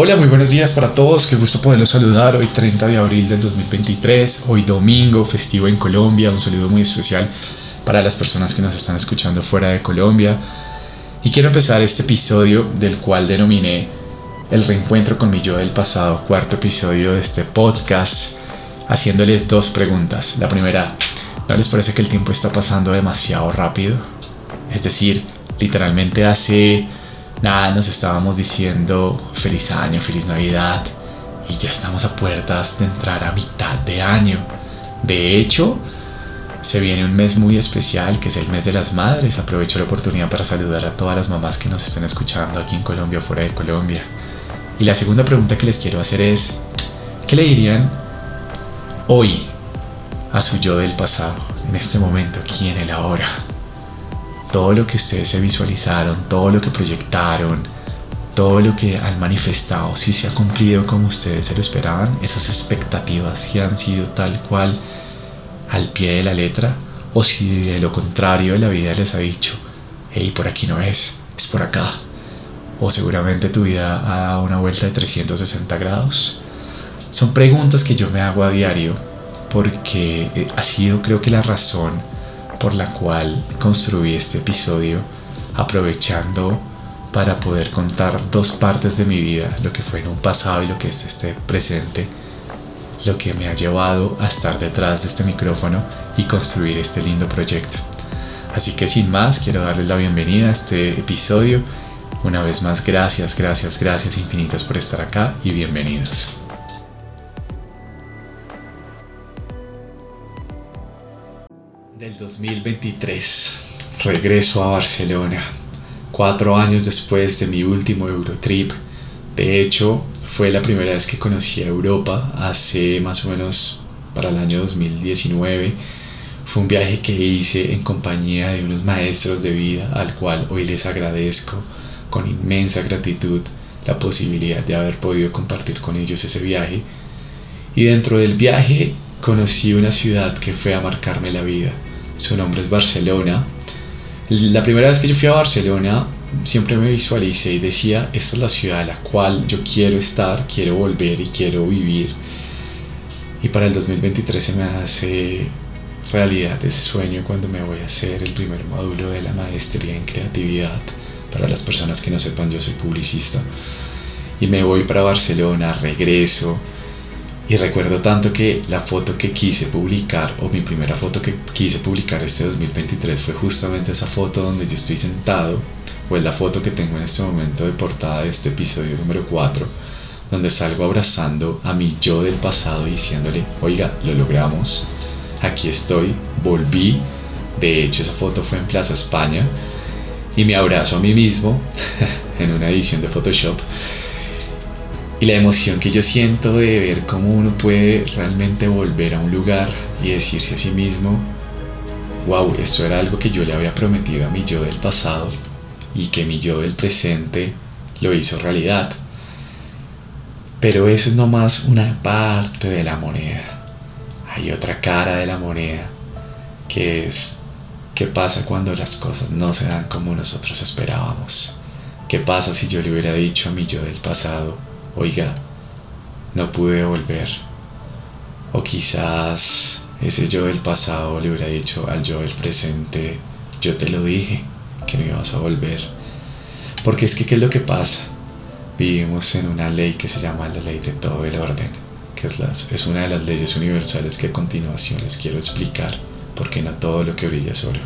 Hola, muy buenos días para todos. Qué gusto poderlos saludar hoy 30 de abril del 2023, hoy domingo, festivo en Colombia. Un saludo muy especial para las personas que nos están escuchando fuera de Colombia. Y quiero empezar este episodio del cual denominé El reencuentro con mi yo del pasado, cuarto episodio de este podcast, haciéndoles dos preguntas. La primera, ¿no les parece que el tiempo está pasando demasiado rápido? Es decir, literalmente hace Nada, nos estábamos diciendo feliz año, feliz Navidad y ya estamos a puertas de entrar a mitad de año. De hecho, se viene un mes muy especial que es el mes de las madres. Aprovecho la oportunidad para saludar a todas las mamás que nos están escuchando aquí en Colombia o fuera de Colombia. Y la segunda pregunta que les quiero hacer es, ¿qué le dirían hoy a su yo del pasado, en este momento, aquí en el ahora? Todo lo que ustedes se visualizaron, todo lo que proyectaron, todo lo que han manifestado, si se ha cumplido como ustedes se lo esperaban, esas expectativas si han sido tal cual al pie de la letra, o si de lo contrario la vida les ha dicho, hey, por aquí no es, es por acá, o seguramente tu vida ha dado una vuelta de 360 grados. Son preguntas que yo me hago a diario porque eh, ha sido creo que la razón por la cual construí este episodio aprovechando para poder contar dos partes de mi vida, lo que fue en un pasado y lo que es este presente, lo que me ha llevado a estar detrás de este micrófono y construir este lindo proyecto. Así que sin más, quiero darles la bienvenida a este episodio. Una vez más, gracias, gracias, gracias infinitas por estar acá y bienvenidos. 2023. Regreso a Barcelona, cuatro años después de mi último Eurotrip. De hecho, fue la primera vez que conocí a Europa, hace más o menos para el año 2019. Fue un viaje que hice en compañía de unos maestros de vida, al cual hoy les agradezco con inmensa gratitud la posibilidad de haber podido compartir con ellos ese viaje. Y dentro del viaje conocí una ciudad que fue a marcarme la vida su nombre es Barcelona. La primera vez que yo fui a Barcelona siempre me visualicé y decía, esta es la ciudad a la cual yo quiero estar, quiero volver y quiero vivir. Y para el 2023 se me hace realidad ese sueño cuando me voy a hacer el primer módulo de la maestría en creatividad. Para las personas que no sepan, yo soy publicista. Y me voy para Barcelona, regreso y recuerdo tanto que la foto que quise publicar, o mi primera foto que quise publicar este 2023 fue justamente esa foto donde yo estoy sentado, o es la foto que tengo en este momento de portada de este episodio número 4, donde salgo abrazando a mi yo del pasado diciéndole, oiga, lo logramos, aquí estoy, volví, de hecho esa foto fue en Plaza España, y me abrazo a mí mismo en una edición de Photoshop y la emoción que yo siento de ver cómo uno puede realmente volver a un lugar y decirse a sí mismo, wow, esto era algo que yo le había prometido a mi yo del pasado y que mi yo del presente lo hizo realidad. Pero eso es nomás una parte de la moneda. Hay otra cara de la moneda que es qué pasa cuando las cosas no se dan como nosotros esperábamos. ¿Qué pasa si yo le hubiera dicho a mi yo del pasado, oiga, no pude volver. O quizás ese yo del pasado le hubiera dicho al yo del presente, yo te lo dije, que no ibas a volver. Porque es que, ¿qué es lo que pasa? Vivimos en una ley que se llama la ley de todo el orden, que es, una de las leyes universales que a continuación les quiero explicar, porque no todo lo que brilla es oro.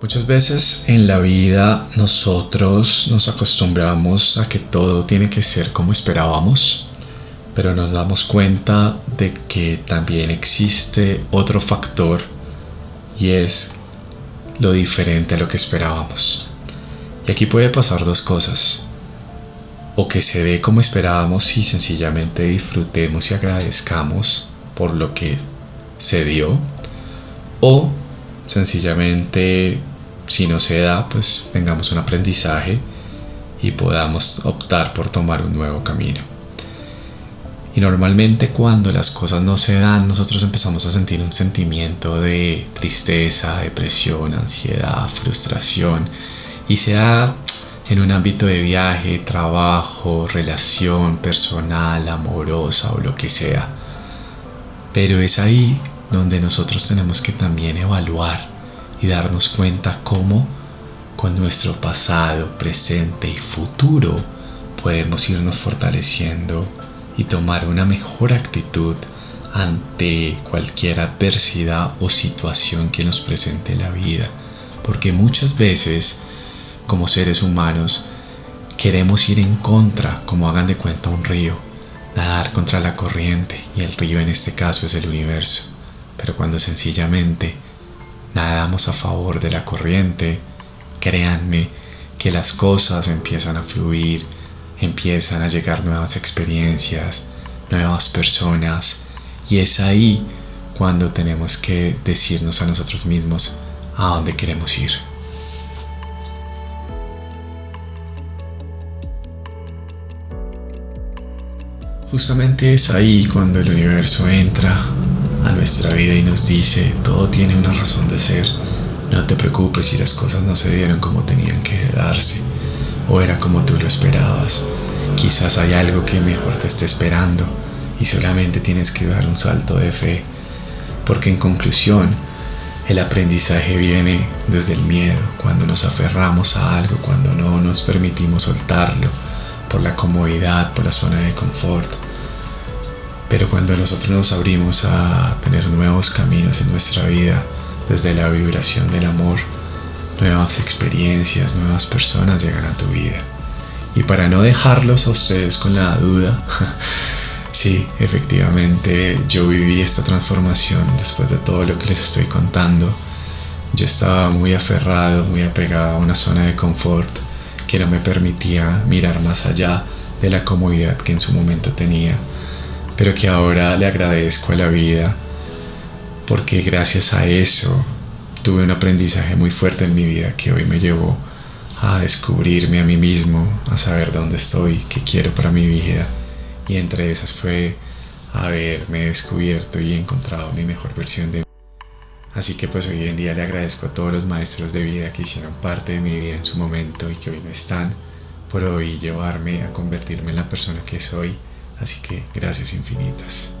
Muchas veces en la vida nosotros nos acostumbramos a que todo tiene que ser como esperábamos, pero nos damos cuenta de que también existe otro factor y es lo diferente a lo que esperábamos. Y aquí puede pasar dos cosas. O que se dé como esperábamos y sencillamente disfrutemos y agradezcamos por lo que se dio. O sencillamente si no se da, pues tengamos un aprendizaje y podamos optar por tomar un nuevo camino. Y normalmente cuando las cosas no se dan, nosotros empezamos a sentir un sentimiento de tristeza, depresión, ansiedad, frustración. Y sea en un ámbito de viaje, trabajo, relación personal, amorosa o lo que sea. Pero es ahí donde nosotros tenemos que también evaluar y darnos cuenta cómo con nuestro pasado, presente y futuro podemos irnos fortaleciendo y tomar una mejor actitud ante cualquier adversidad o situación que nos presente la vida. Porque muchas veces, como seres humanos, queremos ir en contra, como hagan de cuenta un río, nadar contra la corriente, y el río en este caso es el universo. Pero cuando sencillamente nadamos a favor de la corriente, créanme que las cosas empiezan a fluir, empiezan a llegar nuevas experiencias, nuevas personas, y es ahí cuando tenemos que decirnos a nosotros mismos a dónde queremos ir. Justamente es ahí cuando el universo entra a nuestra vida y nos dice, todo tiene una razón de ser, no te preocupes si las cosas no se dieron como tenían que darse o era como tú lo esperabas. Quizás hay algo que mejor te esté esperando y solamente tienes que dar un salto de fe. Porque en conclusión, el aprendizaje viene desde el miedo, cuando nos aferramos a algo, cuando no nos permitimos soltarlo, por la comodidad, por la zona de confort. Pero cuando nosotros nos abrimos a tener nuevos caminos en nuestra vida, desde la vibración del amor, nuevas experiencias, nuevas personas llegan a tu vida. Y para no dejarlos a ustedes con la duda, sí, efectivamente yo viví esta transformación después de todo lo que les estoy contando. Yo estaba muy aferrado, muy apegado a una zona de confort que no me permitía mirar más allá de la comodidad que en su momento tenía, pero que ahora le agradezco a la vida porque gracias a eso tuve un aprendizaje muy fuerte en mi vida que hoy me llevó a descubrirme a mí mismo, a saber dónde estoy, qué quiero para mi vida. Y entre esas fue haberme descubierto y encontrado mi mejor versión de mí. Así que pues hoy en día le agradezco a todos los maestros de vida que hicieron parte de mi vida en su momento y que hoy no están, por hoy llevarme a convertirme en la persona que soy. Así que gracias infinitas.